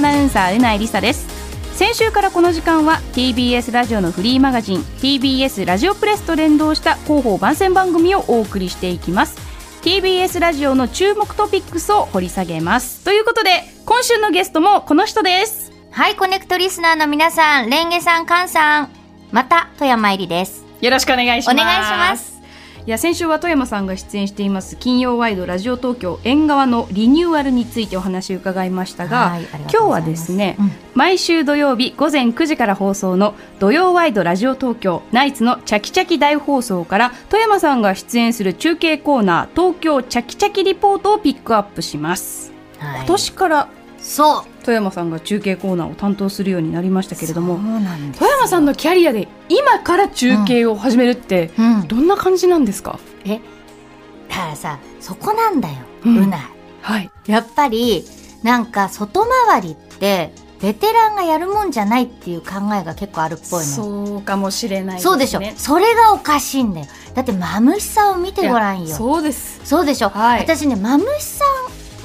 アナウンサーうないりさです。先週からこの時間は TBS ラジオのフリーマガジン TBS ラジオプレスと連動した広報番宣番組をお送りしていきます。TBS ラジオの注目トピックスを掘り下げます。ということで今週のゲストもこの人です。はい、コネクトリスナーの皆さん、レンゲさん、カンさん、また富山入りです。よろしくお願いします。お願いしますいや先週は富山さんが出演しています金曜ワイドラジオ東京縁側のリニューアルについてお話を伺いましたが、今日はですね、うん。毎週土曜日午前9時から放送の土曜ワイドラジオ東京ナイツのチャキチャキ大放送から富山さんが出演する中継コーナー東京チャキチャキリポートをピックアップします、はい。今年からそう。富山さんが中継コーナーを担当するようになりましたけれども富山さんのキャリアで今から中継を始めるって、うん。どんな感じなんですか？え、だからさ、そこなんだよ、うんうない。はいやっぱり、なんか、外回りって、ベテランがやるもんじゃないっていう考えが結構あるっぽいのよ。そうかもしれないねそうでしょ。それがおかしいんだよ。だって、マムシさんを見てごらんよ。そうですそうでしょ、はい私ねマムシさん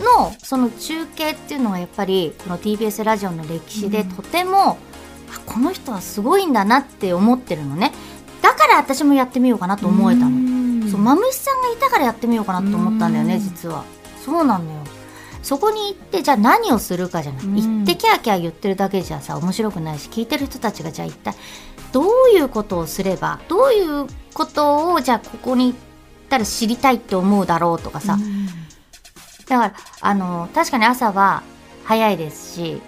のその中継っていうのはやっぱりこの TBS ラジオの歴史でうん。とても、あこの人はすごいんだなって思ってるのね。だから私もやってみようかなと思えたの、のそうマムシさんがいたからやってみようかなと思ったんだよねうん。実は。そうなんだよ。そこに行ってじゃあ何をするかじゃない、うん。行ってキャーキャー言ってるだけじゃさ面白くないし聞いてる人たちがじゃあ一体どういうことをすればどういうことをじゃあここに行ったら知りたいって思うだろうとかさ、だからあの確かに朝は早いですし、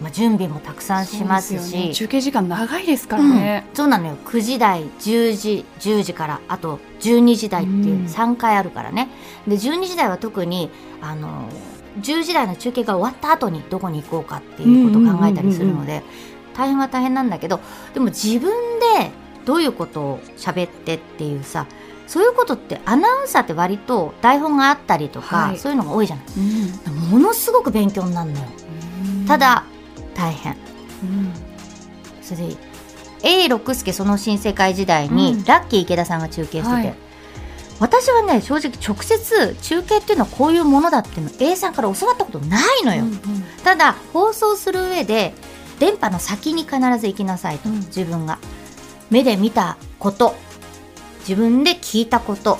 まあ、準備もたくさんしますし。ね。中継時間長いですからね、うん、そうなのよ。9時台10時10時からあと12時台っていううん。3回あるからね、で12時台は特にあの10時台の中継が終わった後にどこに行こうかっていうことを考えたりするので大変は大変なんだけどでも自分でどういうことを喋ってっていうさそういうことってアナウンサーって割と台本があったりとか、はい。そういうのが多いじゃない。うん。ものすごく勉強になるのよ。た、だ大変。うん。それで A 六輔その新世界時代に、うん。ラッキー池田さんが中継してて、はい。私はね正直直接中継っていうのはこういうものだっていうの A さんから教わったことないのよ、うんうん。ただ放送する上で電波の先に必ず行きなさいと、うん。自分が。目で見たこと自分で聞いたこと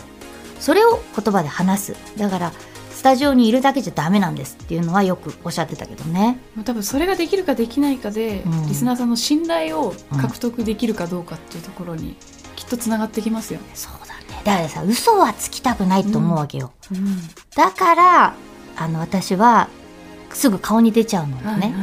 それを言葉で話す。だからスタジオにいるだけじゃダメなんですっていうのはよくおっしゃってたけどね。多分それができるかできないかで、うん。リスナーさんの信頼を獲得できるかどうかっていうところにきっとつながってきますよね。そうだね。だからさ嘘はつきたくないと思うわけよ、うん。だからあの私はすぐ顔に出ちゃうのね、はいはい。で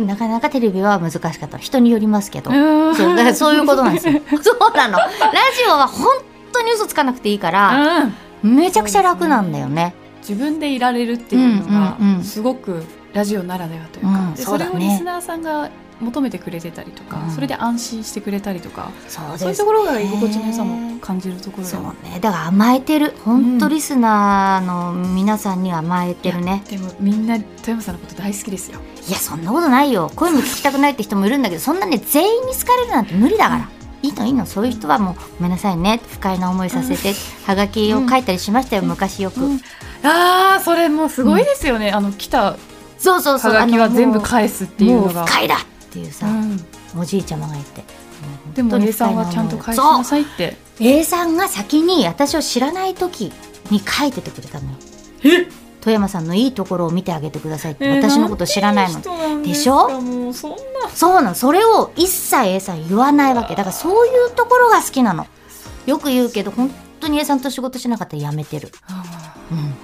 なかなかテレビは難しかった。人によりますけど、うん。そうだからそういうことなんですよ。そうなの。ラジオは本当に嘘つかなくていいからうん。めちゃくちゃ楽なんだよね。自分でいられるっていうのがすごくラジオならではというか、うんでそうだね。それをリスナーさんが求めてくれてたりとか、うん。それで安心してくれたりとか、そうそういうところが居心地の良さも感じるところでそうね。だから甘えてる。本当リスナーの皆さんには甘えてるね、でもみんな富山さんのこと大好きですよ。いやそんなことないよ。声も聞きたくないって人もいるんだけどそんなね全員に好かれるなんて無理だから、いいのいいの。そういう人はもうごめんなさいね。不快な思いさせて、はがきを書いたりしましたよ、昔よく、うん。ああそれもすごいですよね、あの来たそうそうそう。はがきは全部返すっていうのが。不快だっていうさ、うん。おじいちゃまがいて。でも A さんはちゃんと返しなさいって。A さんが先に私を知らない時に書いててくれたのよ。富山さんのいいところを見てあげてくださいって、私のこと知らないの。でしょ？もうそうなの。それを一切 A さん言わないわけ。だからそういうところが好きなの。よく言うけど本当に A さんと仕事しなかったらやめてる、うん。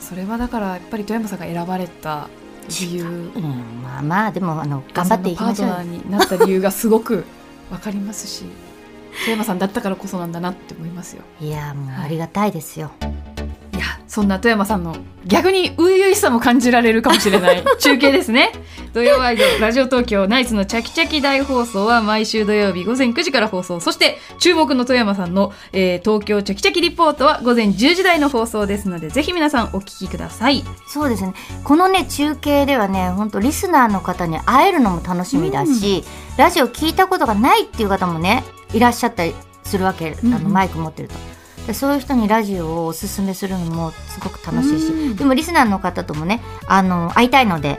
それはだからやっぱり富山さんが選ばれた理由。うん、まあまあでもあの頑張っていきましょう。パートナーになった理由がすごく わかりますし富山さんだったからこそなんだなって思いますよ。いやもうありがたいですよ、いやそんな富山さんの逆に初々しさも感じられるかもしれない。中継ですね土曜ワイドラジオ東京ナイツのチャキチャキ大放送は毎週土曜日午前9時から放送そして注目の富山さんの、えー東京チャキチャキリポートは午前10時台の放送ですのでぜひ皆さんお聞きください。そうですね。このね中継ではね本当リスナーの方に会えるのも楽しみだし、ラジオ聞いたことがないっていう方もねいらっしゃったりするわけ、うんあのマイク持ってると。でそういう人にラジオをおすすめするのもすごく楽しいし、うん。でもリスナーの方ともねあの会いたいので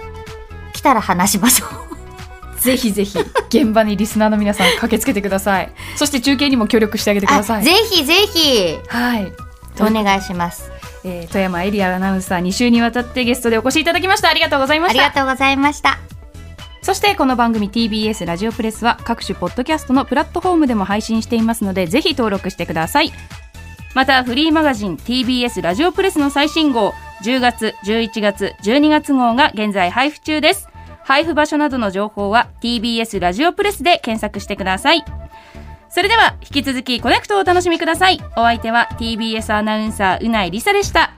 来たら話しましょう。ぜひぜひ現場にリスナーの皆さん駆けつけてください。そして中継にも協力してあげてください。あぜひぜひ。はい。お願いします。えー富山エリアアナウンサー2週にわたってゲストでお越しいただきました。ありがとうございまありしたがとうございました。そしてこの番組 TBS ラジオプレスは各種ポッドキャストのプラットフォームでも配信していますのでぜひ登録してください。またフリーマガジン TBS ラジオプレスの最新号10月11月12月号が現在配布中です配布場所などの情報は TBS ラジオプレスで検索してください。それでは引き続きコネクトをお楽しみください。お相手は TBS アナウンサーうないりさでした。